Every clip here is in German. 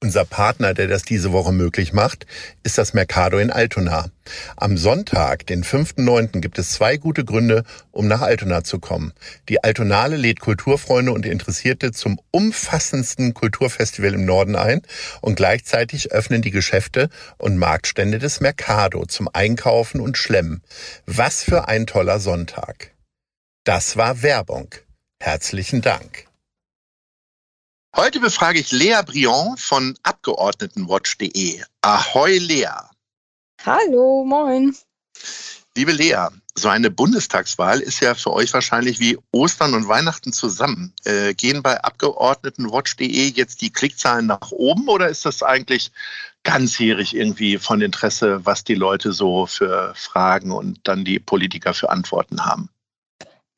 Unser Partner, der das diese Woche möglich macht, ist das Mercado in Altona. Am Sonntag, den 5.9., gibt es zwei gute Gründe, um nach Altona zu kommen. Die Altonale lädt Kulturfreunde und Interessierte zum umfassendsten Kulturfestival im Norden ein und gleichzeitig öffnen die Geschäfte und Marktstände des Mercado zum Einkaufen und Schlemmen. Was für ein toller Sonntag. Das war Werbung. Herzlichen Dank. Heute befrage ich Lea Briand von Abgeordnetenwatch.de. Ahoi Lea. Hallo, moin. Liebe Lea, so eine Bundestagswahl ist ja für euch wahrscheinlich wie Ostern und Weihnachten zusammen. Äh, gehen bei Abgeordnetenwatch.de jetzt die Klickzahlen nach oben oder ist das eigentlich ganzjährig irgendwie von Interesse, was die Leute so für Fragen und dann die Politiker für Antworten haben?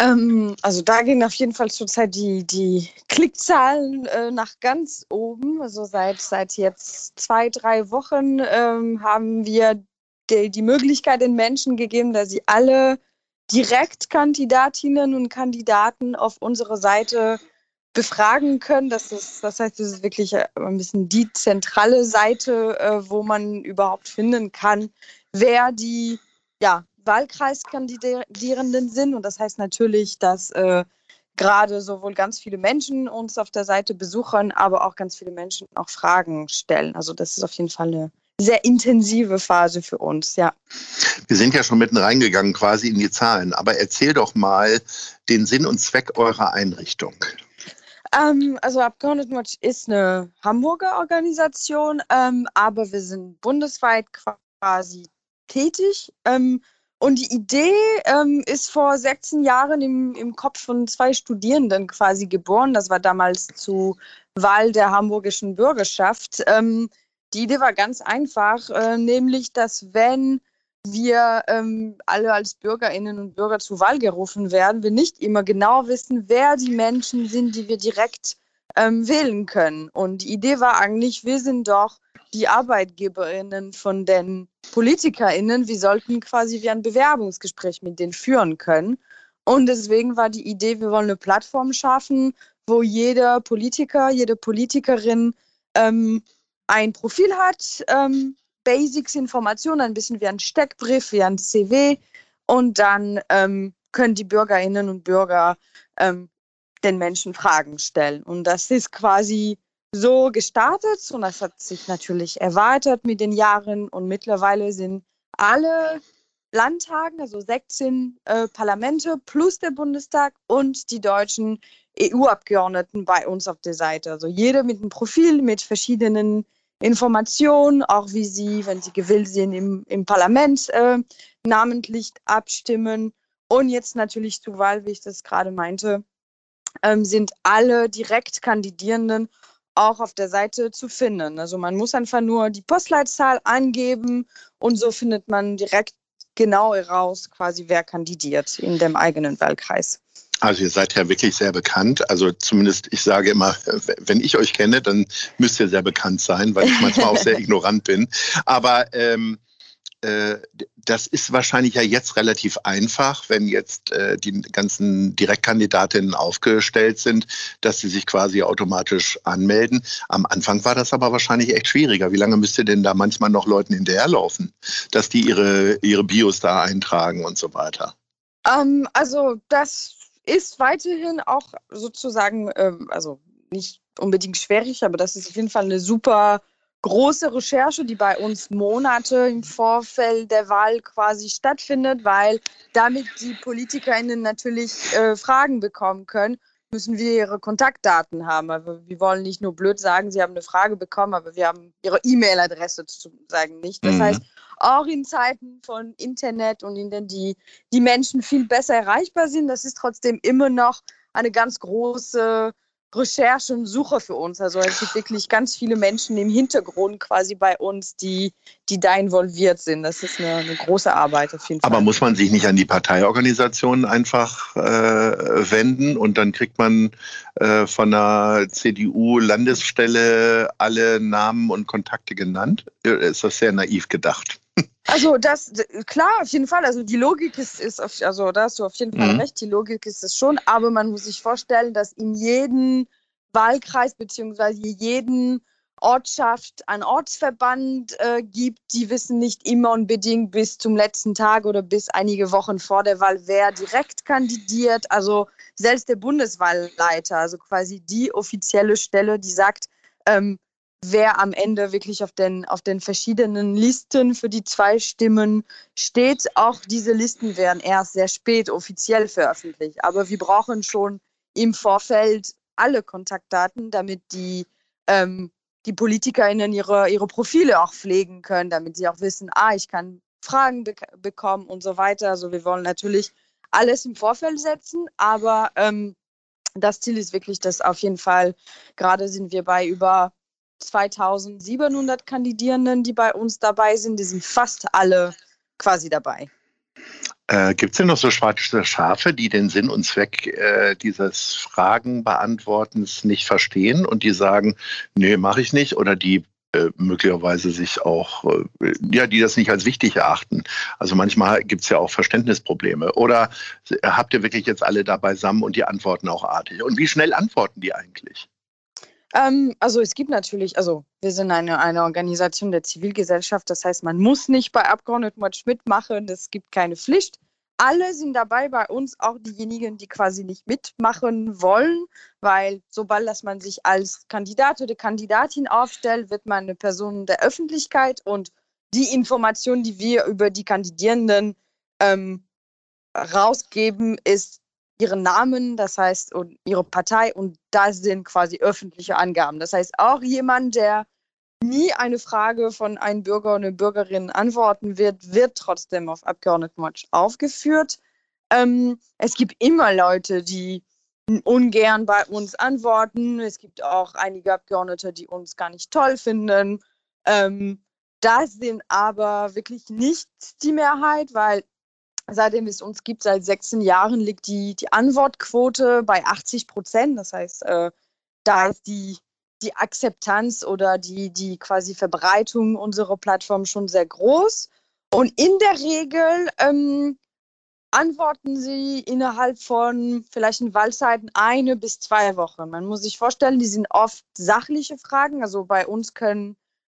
Ähm, also da gehen auf jeden Fall zurzeit die, die Klickzahlen äh, nach ganz oben. Also seit, seit jetzt zwei, drei Wochen ähm, haben wir die, die Möglichkeit den Menschen gegeben, dass sie alle Direktkandidatinnen und Kandidaten auf unserer Seite befragen können. Das, ist, das heißt, es ist wirklich äh, ein bisschen die zentrale Seite, äh, wo man überhaupt finden kann, wer die ja, Wahlkreiskandidierenden sind. Und das heißt natürlich, dass äh, gerade sowohl ganz viele Menschen uns auf der Seite besuchen, aber auch ganz viele Menschen auch Fragen stellen. Also das ist auf jeden Fall eine sehr intensive Phase für uns, ja. Wir sind ja schon mitten reingegangen quasi in die Zahlen, aber erzähl doch mal den Sinn und Zweck eurer Einrichtung. Ähm, also Abgeordnetenwatch ist eine Hamburger Organisation, ähm, aber wir sind bundesweit quasi tätig. Ähm, und die Idee ähm, ist vor 16 Jahren im, im Kopf von zwei Studierenden quasi geboren. Das war damals zu Wahl der hamburgischen Bürgerschaft. Ähm, die Idee war ganz einfach, äh, nämlich, dass wenn wir ähm, alle als Bürgerinnen und Bürger zur Wahl gerufen werden, wir nicht immer genau wissen, wer die Menschen sind, die wir direkt ähm, wählen können. Und die Idee war eigentlich, wir sind doch die Arbeitgeberinnen von den PolitikerInnen, wir sollten quasi wie ein Bewerbungsgespräch mit denen führen können. Und deswegen war die Idee, wir wollen eine Plattform schaffen, wo jeder Politiker, jede Politikerin ähm, ein Profil hat, ähm, Basics, Informationen, ein bisschen wie ein Steckbrief, wie ein CW. Und dann ähm, können die Bürgerinnen und Bürger ähm, den Menschen Fragen stellen. Und das ist quasi so gestartet und das hat sich natürlich erweitert mit den Jahren und mittlerweile sind alle Landtagen, also 16 äh, Parlamente plus der Bundestag und die deutschen EU-Abgeordneten bei uns auf der Seite. Also jeder mit einem Profil, mit verschiedenen Informationen, auch wie sie, wenn sie gewillt sind, im, im Parlament äh, namentlich abstimmen. Und jetzt natürlich zur Wahl, wie ich das gerade meinte, ähm, sind alle Direktkandidierenden auch auf der Seite zu finden. Also man muss einfach nur die Postleitzahl angeben und so findet man direkt genau heraus, quasi wer kandidiert in dem eigenen Wahlkreis. Also ihr seid ja wirklich sehr bekannt. Also zumindest, ich sage immer, wenn ich euch kenne, dann müsst ihr sehr bekannt sein, weil ich manchmal auch sehr ignorant bin. Aber ähm, äh, das ist wahrscheinlich ja jetzt relativ einfach, wenn jetzt äh, die ganzen Direktkandidatinnen aufgestellt sind, dass sie sich quasi automatisch anmelden. Am Anfang war das aber wahrscheinlich echt schwieriger. Wie lange müsst ihr denn da manchmal noch Leuten hinterherlaufen, dass die ihre, ihre Bios da eintragen und so weiter? Ähm, also das ist weiterhin auch sozusagen, ähm, also nicht unbedingt schwierig, aber das ist auf jeden Fall eine super große Recherche, die bei uns Monate im Vorfeld der Wahl quasi stattfindet, weil damit die PolitikerInnen natürlich äh, Fragen bekommen können. müssen wir ihre Kontaktdaten haben. Aber wir wollen nicht nur blöd sagen, sie haben eine Frage bekommen, aber wir haben ihre E-Mail-Adresse zu sagen nicht. Das mhm. heißt, auch in Zeiten von Internet und in denen die, die Menschen viel besser erreichbar sind, das ist trotzdem immer noch eine ganz große Recherche und Suche für uns. Also es gibt wirklich ganz viele Menschen im Hintergrund quasi bei uns, die, die da involviert sind. Das ist eine, eine große Arbeit auf jeden Fall. Aber muss man sich nicht an die Parteiorganisationen einfach äh, wenden und dann kriegt man äh, von der CDU-Landesstelle alle Namen und Kontakte genannt? Ist das sehr naiv gedacht? Also das, klar, auf jeden Fall. Also die Logik ist, ist auf, also da hast du auf jeden Fall mhm. recht, die Logik ist es schon, aber man muss sich vorstellen, dass in jedem Wahlkreis beziehungsweise jeden Ortschaft ein Ortsverband äh, gibt, die wissen nicht immer unbedingt bis zum letzten Tag oder bis einige Wochen vor der Wahl, wer direkt kandidiert. Also selbst der Bundeswahlleiter, also quasi die offizielle Stelle, die sagt, ähm, wer am Ende wirklich auf den, auf den verschiedenen Listen für die zwei Stimmen steht. Auch diese Listen werden erst sehr spät offiziell veröffentlicht. Aber wir brauchen schon im Vorfeld alle Kontaktdaten, damit die, ähm, die PolitikerInnen ihre, ihre Profile auch pflegen können, damit sie auch wissen, ah, ich kann Fragen be bekommen und so weiter. Also wir wollen natürlich alles im Vorfeld setzen, aber ähm, das Ziel ist wirklich, dass auf jeden Fall, gerade sind wir bei über 2700 Kandidierenden, die bei uns dabei sind. Die sind fast alle quasi dabei. Äh, Gibt es denn noch so schwarze Schafe, die den Sinn und Zweck äh, dieses Fragenbeantwortens nicht verstehen und die sagen, nee, mache ich nicht oder die äh, möglicherweise sich auch, äh, ja, die das nicht als wichtig erachten. Also manchmal gibt es ja auch Verständnisprobleme. Oder habt ihr wirklich jetzt alle da beisammen und die antworten auch artig? Und wie schnell antworten die eigentlich? Ähm, also es gibt natürlich, also wir sind eine, eine Organisation der Zivilgesellschaft, das heißt, man muss nicht bei Abgeordnetenwatch mitmachen, es gibt keine Pflicht. Alle sind dabei bei uns, auch diejenigen, die quasi nicht mitmachen wollen, weil sobald dass man sich als Kandidat oder Kandidatin aufstellt, wird man eine Person der Öffentlichkeit und die Informationen, die wir über die Kandidierenden ähm, rausgeben, ist ihren Namen, das heißt, und ihre Partei und das sind quasi öffentliche Angaben. Das heißt, auch jemand, der nie eine Frage von einem Bürger oder einer Bürgerin antworten wird, wird trotzdem auf Abgeordnetenwatch aufgeführt. Ähm, es gibt immer Leute, die ungern bei uns antworten. Es gibt auch einige Abgeordnete, die uns gar nicht toll finden. Ähm, das sind aber wirklich nicht die Mehrheit, weil seitdem es uns gibt, seit 16 Jahren, liegt die, die Antwortquote bei 80 Prozent. Das heißt, äh, da ist die, die Akzeptanz oder die, die quasi Verbreitung unserer Plattform schon sehr groß. Und in der Regel ähm, antworten sie innerhalb von vielleicht in Wahlzeiten eine bis zwei Wochen. Man muss sich vorstellen, die sind oft sachliche Fragen. Also bei uns können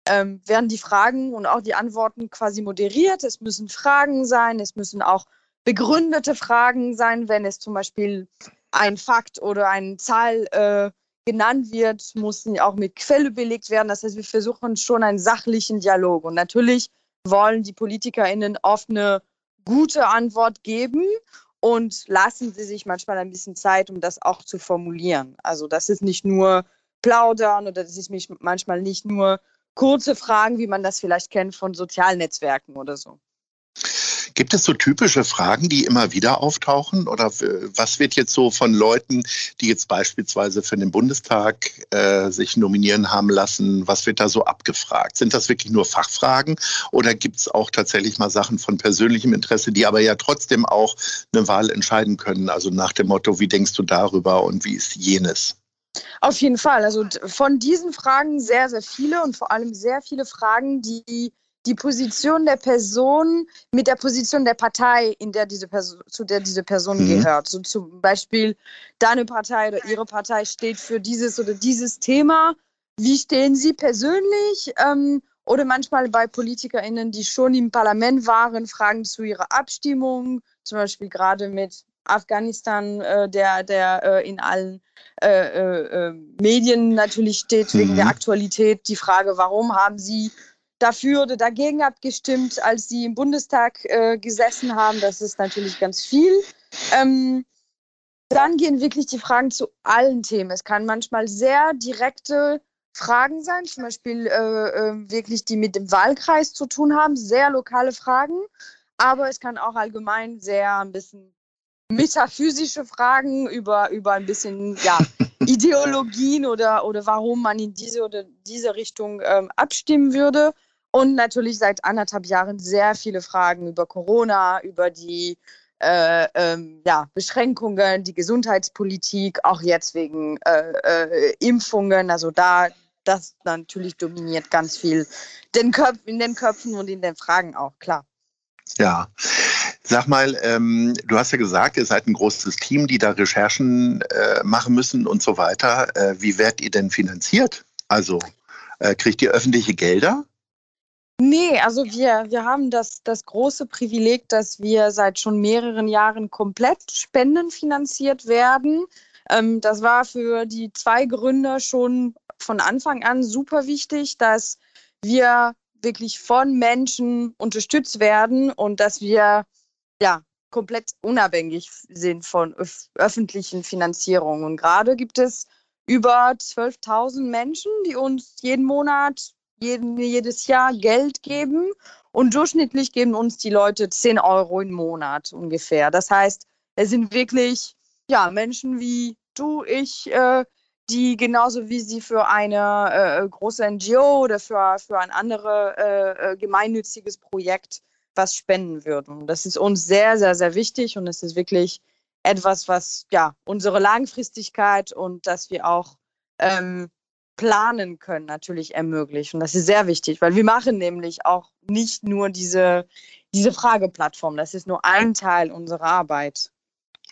ähm, werden die Fragen und auch die Antworten quasi moderiert. Es müssen Fragen sein, es müssen auch begründete Fragen sein, wenn es zum Beispiel ein Fakt oder eine Zahl äh, genannt wird, muss auch mit Quelle belegt werden. Das heißt, wir versuchen schon einen sachlichen Dialog. Und natürlich wollen die PolitikerInnen oft eine gute Antwort geben und lassen sie sich manchmal ein bisschen Zeit, um das auch zu formulieren. Also das ist nicht nur plaudern oder das ist manchmal nicht nur kurze Fragen, wie man das vielleicht kennt von sozialen Netzwerken oder so. Gibt es so typische Fragen, die immer wieder auftauchen? Oder was wird jetzt so von Leuten, die jetzt beispielsweise für den Bundestag äh, sich nominieren haben lassen, was wird da so abgefragt? Sind das wirklich nur Fachfragen oder gibt es auch tatsächlich mal Sachen von persönlichem Interesse, die aber ja trotzdem auch eine Wahl entscheiden können? Also nach dem Motto, wie denkst du darüber und wie ist jenes? Auf jeden Fall. Also von diesen Fragen sehr, sehr viele und vor allem sehr viele Fragen, die die Position der Person mit der Position der Partei, in der diese Person, zu der diese Person mhm. gehört. So zum Beispiel, deine Partei oder ihre Partei steht für dieses oder dieses Thema. Wie stehen Sie persönlich? Ähm, oder manchmal bei PolitikerInnen, die schon im Parlament waren, Fragen zu ihrer Abstimmung, zum Beispiel gerade mit Afghanistan, äh, der, der äh, in allen äh, äh, äh Medien natürlich steht, wegen der mhm. Aktualität. Die Frage, warum haben Sie dafür oder dagegen abgestimmt, als Sie im Bundestag äh, gesessen haben? Das ist natürlich ganz viel. Ähm, dann gehen wirklich die Fragen zu allen Themen. Es kann manchmal sehr direkte Fragen sein, zum Beispiel äh, äh, wirklich die mit dem Wahlkreis zu tun haben, sehr lokale Fragen. Aber es kann auch allgemein sehr ein bisschen metaphysische Fragen über, über ein bisschen ja, Ideologien oder, oder warum man in diese oder diese Richtung ähm, abstimmen würde. Und natürlich seit anderthalb Jahren sehr viele Fragen über Corona, über die äh, ähm, ja, Beschränkungen, die Gesundheitspolitik, auch jetzt wegen äh, äh, Impfungen. Also da, das natürlich dominiert ganz viel den Köpf, in den Köpfen und in den Fragen auch, klar. Ja. Sag mal, ähm, du hast ja gesagt, ihr seid ein großes Team, die da Recherchen äh, machen müssen und so weiter. Äh, wie werdet ihr denn finanziert? Also äh, kriegt ihr öffentliche Gelder? Nee, also wir, wir haben das, das große Privileg, dass wir seit schon mehreren Jahren komplett spendenfinanziert werden. Ähm, das war für die zwei Gründer schon von Anfang an super wichtig, dass wir wirklich von Menschen unterstützt werden und dass wir ja komplett unabhängig sind von öf öffentlichen Finanzierungen. Und gerade gibt es über 12.000 Menschen, die uns jeden Monat jeden, jedes Jahr Geld geben und durchschnittlich geben uns die Leute 10 Euro im Monat ungefähr. Das heißt, es sind wirklich ja, Menschen wie du, ich, äh, die genauso wie sie für eine äh, große NGO oder für, für ein anderes äh, äh, gemeinnütziges Projekt was spenden würden. Das ist uns sehr, sehr, sehr wichtig und es ist wirklich etwas, was ja unsere Langfristigkeit und dass wir auch ähm, planen können, natürlich ermöglicht. Und das ist sehr wichtig, weil wir machen nämlich auch nicht nur diese, diese Frageplattform. Das ist nur ein Teil unserer Arbeit.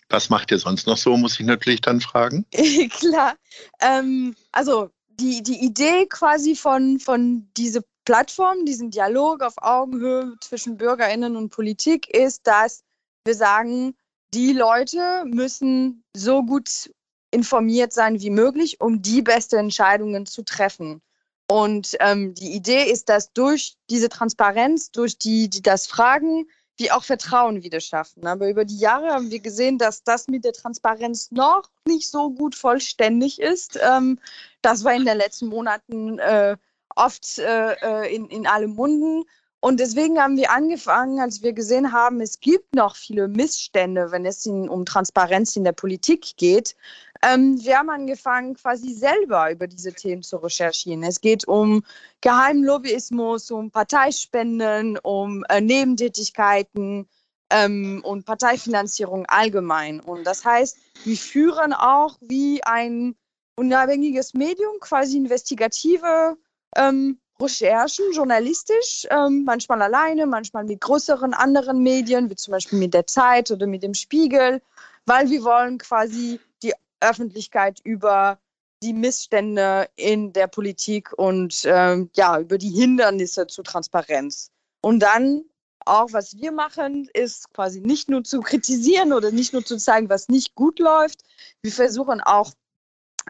Was macht ihr sonst noch so, muss ich natürlich dann fragen. Klar. Ähm, also die, die Idee quasi von, von dieser Plattform, diesen Dialog auf Augenhöhe zwischen Bürgerinnen und Politik ist, dass wir sagen, die Leute müssen so gut informiert sein wie möglich, um die besten Entscheidungen zu treffen. Und ähm, die Idee ist, dass durch diese Transparenz, durch die, die das Fragen, wir auch Vertrauen wieder schaffen. Aber über die Jahre haben wir gesehen, dass das mit der Transparenz noch nicht so gut vollständig ist. Ähm, das war in den letzten Monaten äh, oft äh, äh in, in allen Munden. Und deswegen haben wir angefangen, als wir gesehen haben, es gibt noch viele Missstände, wenn es in, um Transparenz in der Politik geht. Ähm, wir haben angefangen, quasi selber über diese Themen zu recherchieren. Es geht um Geheimlobbyismus, um Parteispenden, um äh, Nebentätigkeiten ähm, und Parteifinanzierung allgemein. Und das heißt, wir führen auch wie ein unabhängiges Medium quasi investigative ähm, Recherchen, journalistisch, ähm, manchmal alleine, manchmal mit größeren anderen Medien, wie zum Beispiel mit der Zeit oder mit dem Spiegel, weil wir wollen quasi die Öffentlichkeit über die Missstände in der Politik und ähm, ja, über die Hindernisse zur Transparenz. Und dann auch, was wir machen, ist quasi nicht nur zu kritisieren oder nicht nur zu zeigen, was nicht gut läuft. Wir versuchen auch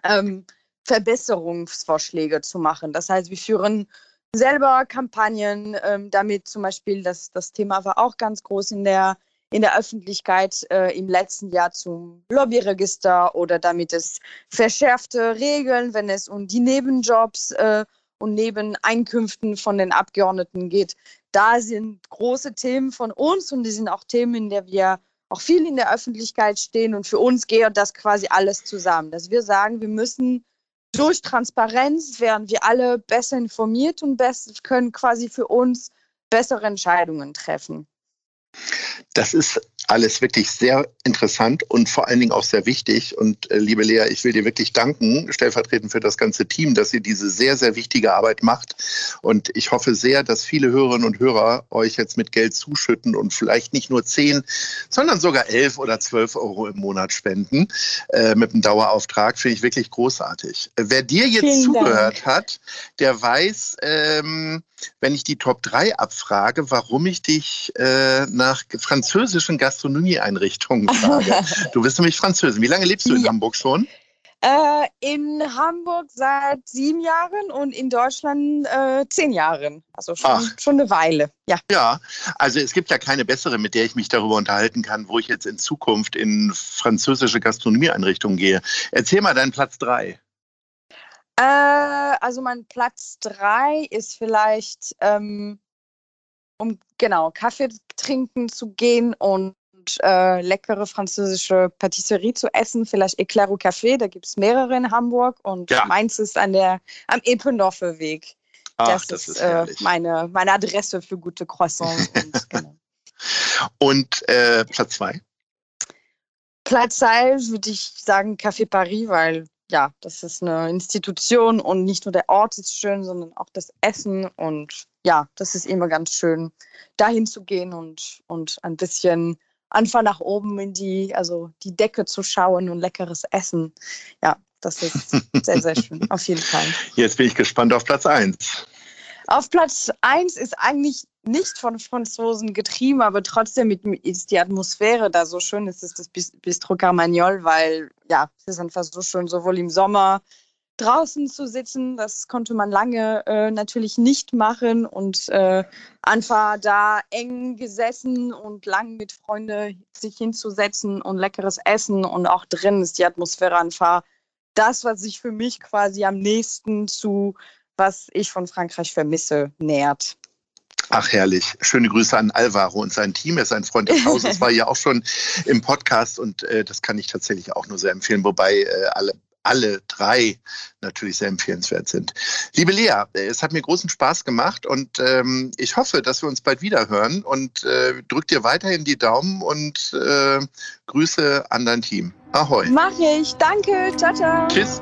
ähm, Verbesserungsvorschläge zu machen. Das heißt, wir führen selber Kampagnen, ähm, damit zum Beispiel, das, das Thema war auch ganz groß in der, in der Öffentlichkeit äh, im letzten Jahr zum Lobbyregister oder damit es verschärfte Regeln, wenn es um die Nebenjobs äh, und Nebeneinkünften von den Abgeordneten geht. Da sind große Themen von uns und die sind auch Themen, in der wir auch viel in der Öffentlichkeit stehen. Und für uns geht das quasi alles zusammen, dass wir sagen, wir müssen durch Transparenz werden wir alle besser informiert und können quasi für uns bessere Entscheidungen treffen. Das ist alles wirklich sehr interessant und vor allen Dingen auch sehr wichtig. Und äh, liebe Lea, ich will dir wirklich danken, stellvertretend für das ganze Team, dass ihr diese sehr, sehr wichtige Arbeit macht. Und ich hoffe sehr, dass viele Hörerinnen und Hörer euch jetzt mit Geld zuschütten und vielleicht nicht nur 10, sondern sogar 11 oder 12 Euro im Monat spenden äh, mit einem Dauerauftrag. Finde ich wirklich großartig. Wer dir jetzt Vielen zugehört Dank. hat, der weiß, ähm, wenn ich die Top 3 abfrage, warum ich dich äh, nach französischen Gastronomieeinrichtungen frage. du bist nämlich Französin. Wie lange lebst du in ja. Hamburg schon? Äh, in Hamburg seit sieben Jahren und in Deutschland äh, zehn Jahren. Also schon, schon eine Weile. Ja. ja, also es gibt ja keine bessere, mit der ich mich darüber unterhalten kann, wo ich jetzt in Zukunft in französische Gastronomieeinrichtungen gehe. Erzähl mal deinen Platz drei. Äh, also mein Platz drei ist vielleicht, ähm, um genau Kaffee trinken zu gehen und äh, leckere französische Patisserie zu essen, vielleicht Eclair au Café, da gibt es mehrere in Hamburg und ja. meins ist an der, am Eppendorfer Weg. Ach, das, das, ist, ist äh, meine, meine Adresse für gute Croissants. und, genau. und äh, Platz zwei? Platz zwei würde ich sagen Café Paris, weil ja, das ist eine Institution und nicht nur der Ort ist schön, sondern auch das Essen und ja, das ist immer ganz schön, dahin zu gehen und, und ein bisschen einfach nach oben in die, also die Decke zu schauen und leckeres Essen. Ja, das ist sehr, sehr schön, auf jeden Fall. Jetzt bin ich gespannt auf Platz 1. Auf Platz 1 ist eigentlich nicht von Franzosen getrieben, aber trotzdem ist die Atmosphäre da so schön. Es ist das Bistro Carmagnol, weil ja, es ist einfach so schön, sowohl im Sommer draußen zu sitzen. Das konnte man lange äh, natürlich nicht machen und äh, einfach da eng gesessen und lang mit Freunden sich hinzusetzen und leckeres Essen und auch drin ist die Atmosphäre einfach das, was sich für mich quasi am nächsten zu was ich von Frankreich vermisse, nähert. Ach, herrlich. Schöne Grüße an Alvaro und sein Team. Er ist ein Freund des Hauses, war ja auch schon im Podcast und äh, das kann ich tatsächlich auch nur sehr empfehlen, wobei äh, alle alle drei natürlich sehr empfehlenswert sind. Liebe Lea, es hat mir großen Spaß gemacht und ähm, ich hoffe, dass wir uns bald wieder hören und äh, drück dir weiterhin die Daumen und äh, Grüße an dein Team. Ahoi. Mach ich. Danke. Ciao, ciao. Tschüss.